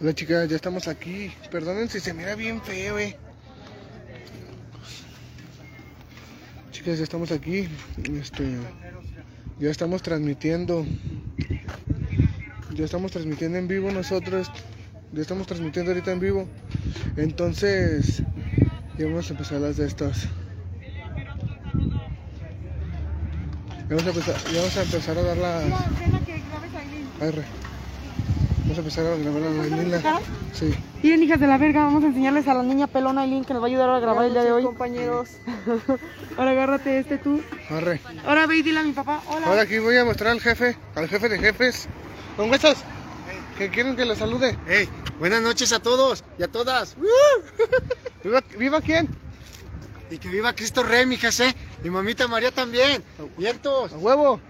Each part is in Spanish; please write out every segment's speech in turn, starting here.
Hola chicas, ya estamos aquí. Perdonen si se mira bien feo, eh. Chicas, ya estamos aquí. Este, ya estamos transmitiendo. Ya estamos transmitiendo en vivo nosotros. Ya estamos transmitiendo ahorita en vivo. Entonces, ya vamos a empezar las de estas. Ya vamos a empezar, ya vamos a, empezar a dar las. Arre. Vamos a empezar a grabar a la niña. Sí. Miren, hijas de la verga, vamos a enseñarles a la niña pelona Aileen que nos va a ayudar a grabar el día de hoy. compañeros. Ahora agárrate este tú. Arre. Ahora ve y dile a mi papá. Hola. Ahora aquí voy a mostrar al jefe, al jefe de jefes. ¿Con estás? Que quieren que le salude. Hey, buenas noches a todos y a todas. ¿Viva, viva quién? Y que viva Cristo Rey, mi ¿eh? Y mamita María también. Vientos. A huevo.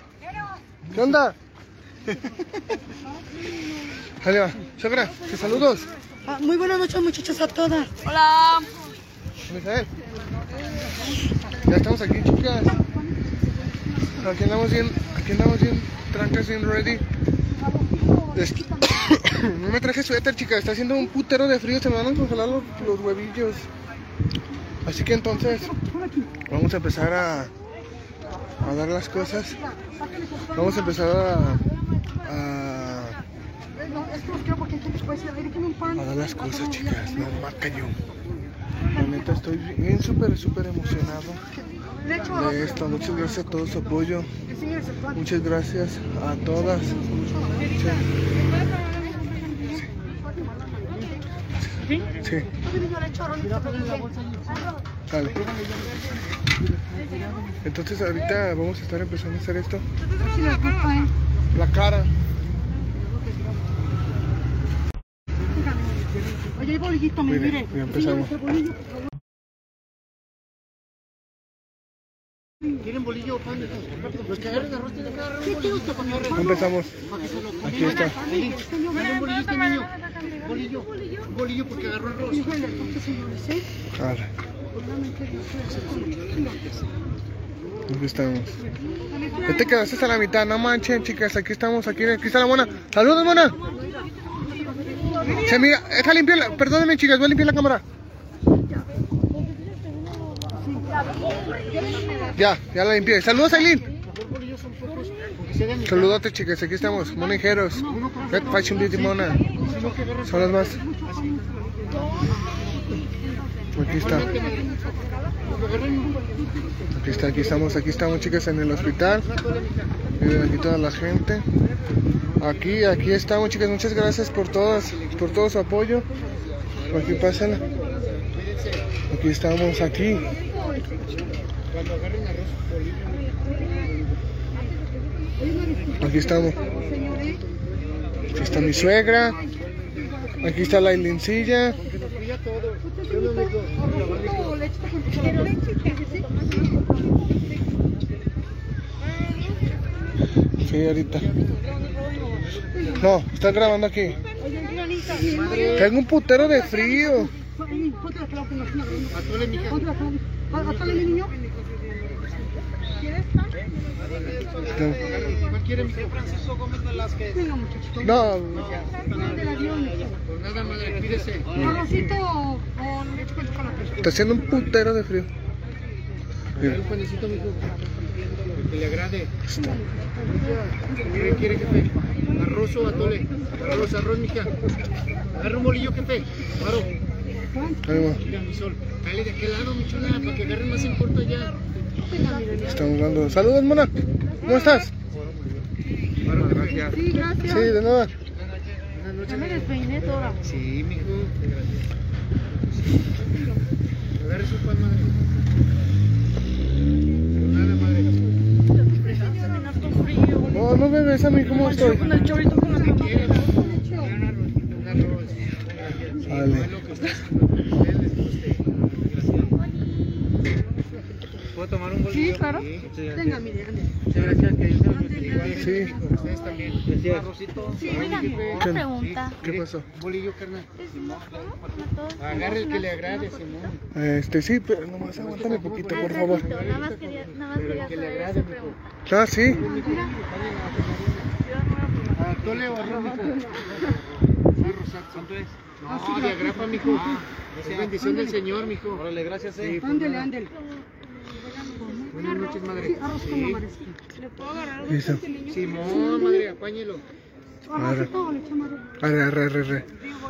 ¿Qué onda? Dale, va. Que saludos. Ah, muy buenas noches, muchachos, a todas. Hola. Misael. Ya estamos aquí, chicas. Aquí andamos bien, aquí andamos bien, trancas, bien ready. Es- no me traje suéter, chicas. Está haciendo un putero de frío. Se me van a congelar los, los huevillos. Así que entonces, vamos a empezar a, a dar las cosas. Vamos a empezar a, a, a dar las cosas, chicas. No, marca yo. La neta, estoy bien súper, súper emocionado de esto. Muchas gracias a todo su apoyo. Muchas gracias a todas. Sí. Sí. Dale. Entonces ahorita vamos a estar empezando a hacer esto. La cara. Oye, hay bolillito, me Mire, empezamos. ¿Quieren bolillo o pan? Los que agarren arroz tienen que agarrar un bolillo. Empezamos. Aquí está. Dale un bolillo este niño. Bolillo. Un bolillo porque agarró arroz. Ahora. Aquí estamos. Ya te quedaste hasta la mitad, no manchen, chicas. Aquí estamos, aquí, aquí está la mona. ¡Saludos, mona! Se mira, deja limpiar la, perdónenme, chicas, voy a limpiar la cámara. Ya, ya la limpié. Saludos, Aileen. Saludote, chicas, aquí estamos, monejeros. Red Fashion Beauty Mona. Son las más. Aquí está. Aquí está, aquí estamos, aquí estamos chicas en el hospital. Miren aquí toda la gente. Aquí, aquí estamos chicas, muchas gracias por todas, por todo su apoyo. Aquí pásenla. Aquí estamos, aquí. Aquí estamos. Aquí está mi suegra. Aquí está la Ilincilla. Sí, ahorita. No, están grabando aquí. Tengo un putero de frío. ¿Cuál quiere, mija? Francisco Gómez Velázquez. No, Pues nada, madre, pídese. Arrocito con leche con chocolate. está haciendo un putero de frío. Un panecito, mijo. Que le agrade. ¿Qué quiere, jefe? ¿Arroz o atole? Arroz, arroz, mija. Agarra un bolillo, jefe. Paro. ahí va. Mira, mi sol. Dale de aquel lado, mi chula, para que agarren más en corto allá. Estamos dando. Saludos, mona. ¿Cómo estás? Paro, gracias. Sí, gracias. Sí, de nada. Ya me despeiné toda. Sí, mijo. Agarre su pan, madre. Nada, madre. No, no me ves a mí, ¿cómo estoy? Con el chorito con. Un arroz. Vale. ¿Puedo tomar un bolillo? Sí, claro. Venga, mire. Muchas gracias, que Dios se los bendiga. Igual, Sí. Ustedes también. Un. Sí, jefe. ¿Qué? pregunta. ¿Qué pasó? Un bolillo, carnal. Agarre el que le agrade, Simón. Este, sí, pero nomás aguántame poquito, por favor. Nada más quería, nada más quería Que le saber agrade, esa mijo. pregunta. Ah, sí. O arroz, mijo. Arroz. ¿Cuánto es? No, de agrapa, mijo. Es bendición del Señor, mijo. Órale, gracias, eh. Ándele, ándele. Buenas noches, madre. Sí. Simón, madre, apáñelo. Arre, arre, arre, arre.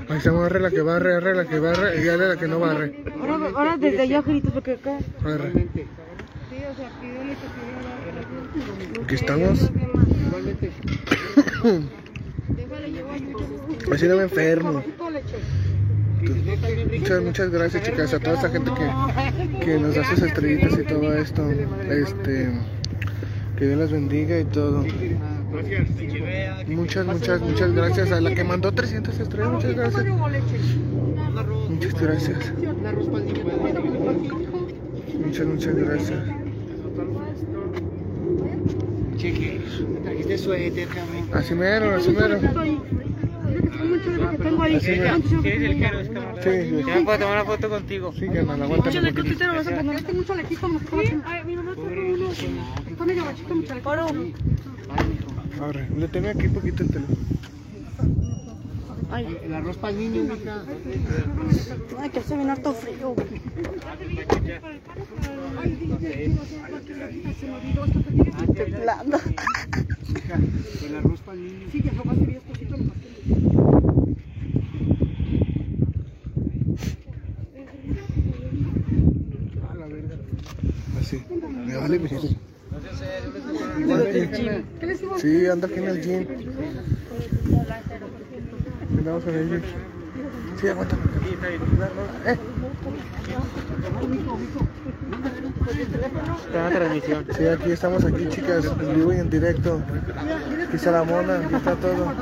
Ahí estamos, arre la que barre, arre la que barre y arre la que no barre. Ahora, ahora desde allá, gritos, porque acá. Arre. Aquí estamos. Así no me enfermo. Muchas, muchas gracias chicas a toda esa gente que, que nos da sus estrellitas y todo esto. Este, que Dios las bendiga y todo. Muchas, muchas, muchas gracias a la que mandó 300 estrellas. Muchas gracias. Muchas gracias. Muchas, muchas gracias. Cheque. Trajiste suéter, cabrón. Así mero, así mero. Tengo ahí. Así mero. ¿Quieres el caro? Es camarada. Sí, Ya me puedo tomar una foto contigo. sí, que me la aguantan un poquito. ¿Qué te lo vas a poner? Este mucho se Ay, mi mamá uno. Arre, le tengo aquí poquito el teléfono. El arroz para el niño, mija. Ay, que hace bien harto frío. Temblando. El arroz para el niño. Sí, que jamás se vio esposito, nomás. A la verga. Así. Me vale, mi ¿Qué les digo? Sí, anda aquí en el gym. Andamos en el gym. Sí, aguántame. Eh, Está en la transmisión. sí, aquí estamos aquí, chicas, en vivo y en directo. Aquí está la mona, aquí está todo.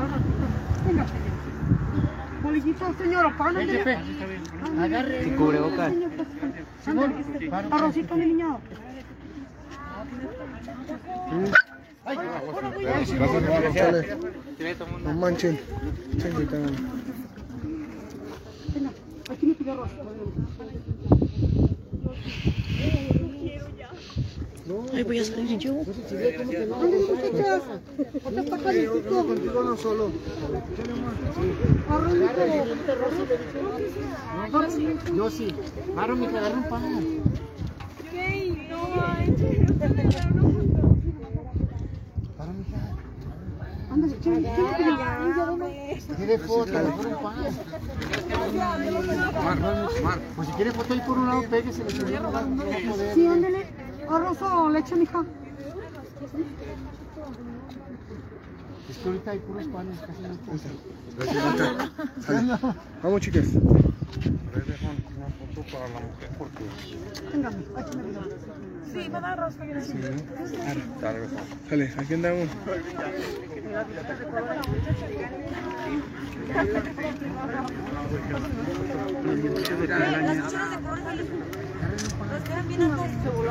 Venga. Bolillito, señora, pan, ándale. Agarre. Sin cubrebocas. Ándale. Arrocito, mi niño. No manchen. Aquí me. Ay, voy a salir yo. muchachas. Contigo no solo. Yo sí. Un pan mija. Ándale, ¿quién quién me pidió? Ay, ya dame. Quiere foto. Pues si quiere foto ahí por un lado, de Sí, ándale. O leche, mija. Es que ahorita hay puros panes, casi no. Sale. Vamos, chicas. Venga, aquí me pidió. Sí, me da aquí andamos.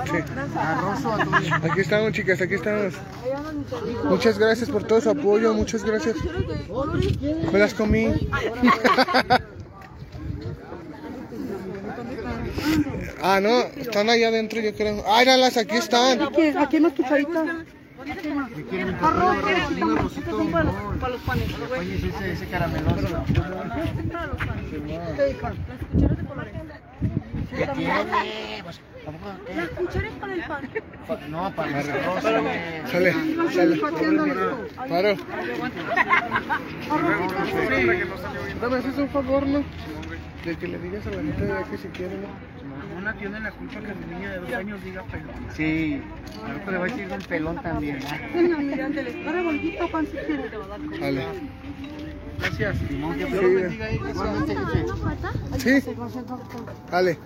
Sí. Arroz o atún. Aquí estamos, chicas, aquí estamos. Muchas gracias por todo su apoyo, muchas gracias. Me las comí. Ah, no, están allá adentro, yo creo. Ah, míralas, aquí están. Aquí, aquí en las cucharitas. ¿Qué quieren? Arroz, para los, panes. Oye, es ese, carameloso. ¿Qué dijo? ¿Qué tiene? Pues, tampoco, ¿qué? Las cucharas para el pan. No, para el arroz. Sale, sale. Paro. Dame, haces un favor, ¿no? De que le digas a la gente de que si quiere, ¿no? Una tiene la culpa que mi niña de dos años diga pelón. Sí, ahorita le voy a decir un pelón también. ¿eh? Dale bolillito, pan si quieres. Sale. Gracias. Simón, que Sí, Dios lo bendiga ahí. ¿Una? Sí, sale.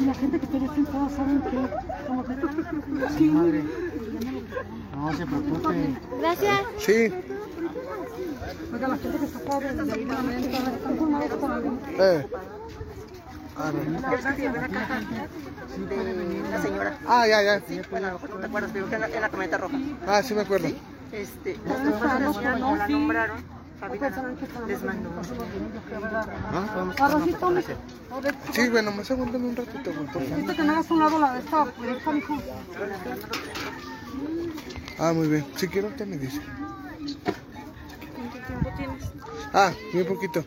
Y la gente que te dicen todos saben que como que Sí, madre. No se preocupe. Gracias. Sí, Oiga, la gente que está pobre, de la están con algo. Ah, no. La señora, Ah, ya, ya. bueno, a lo mejor no te acuerdas, pero que en la, en la camioneta roja. Ah, sí me acuerdo. Este, la señora como la nombraron, Fabiola les mandó. Arrocito, mijo. Sí, bueno, más aguántame un ratito, güey, por. Viste que no hagas un lado la de esta, de esta, mijo. Ah, muy bien. Si quiero, usted me dice. tiempo tienes? Ah, bien poquito.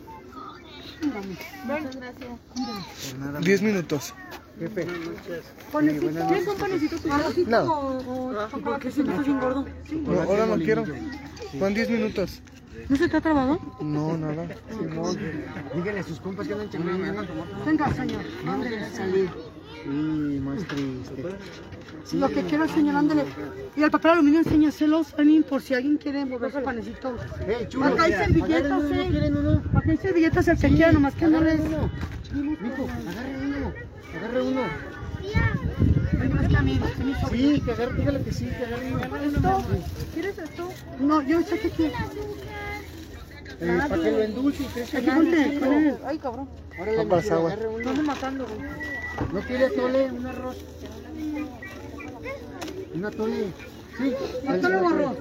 Diez minutos. Jefe. Panecito. ¿Quieres un panecito No. o, o? Que siempre estás bien gordo. No, ahora no quiero. Van diez minutos. ¿No se te ha trabado? No, nada. Díganle a sus compas que andan chambeando. Venga, señor. Ándele. salir. Sí, más triste. Lo que quiero, señor, ándele. Y al papel aluminio enséñaselos, Anin, por si alguien quiere mover su panecito. Eh, chulo. Acá hay servilletas, eh. ¿Quieren uno? Acá hay servilletas, el que quiera, nomás que no les... Uno. Mijo, agarre uno. Agarre uno. No, a mí, Sí, que agarre, dígale que sí, que agarre uno. ¿Esto? ¿Quieres esto? No, yo sé que quiero. Eh, para que lo endulce y crezca Aquí más, ponte, mijo. con él. Ay, cabrón. Órale, Papas, mijo, agua. agarre uno. Estás matando, güey. ¿No quieres tole? Un arroz. Una tole. Sí. Atole o arroz.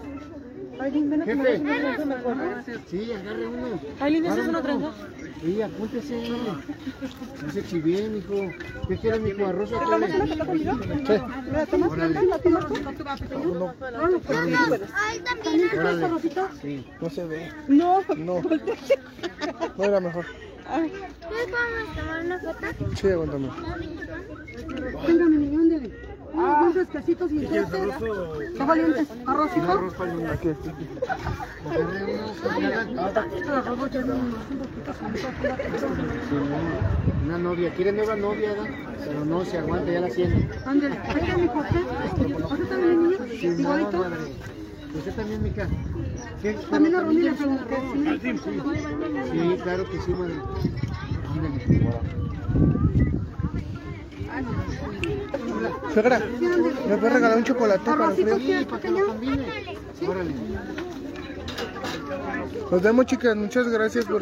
Aileen, ven a comer. Sí, agarre uno. Aileen, ¿esa es una Agarre Sí, apúntese. No se chivie, mijo. ¿Qué quiere, mijo? ¿Arroz la comida? Sí. ¿La tomas? Órale. ¿La tomas tú? No, no, ¿También quieres arrocito? Sí. No se ve. No. No. No era mejor. ¿Quieres podemos tomar una foto? Sí, aguántame. Venga, mi niño. Unos fresquecitos y entonces. Está valiente. ¿Arrocito? Aquí. Agarre uno. Una novia. ¿Quiere nueva novia? Pero no se aguanta, ya la siente. Ándele. Venga, mi José. ¿Usted también, niño? Igualito. madre. Usted también, mica. ¿Qué? También a ¿Pero Ronnie le pregunté. Sí, sí, claro que sí, madre. Ándale. Suegra, ¿me puedes regalar un chocolate para Arrocito, frío? ¿quieres Sí, para que lo combine. Órale. Nos vemos, chicas. Muchas gracias por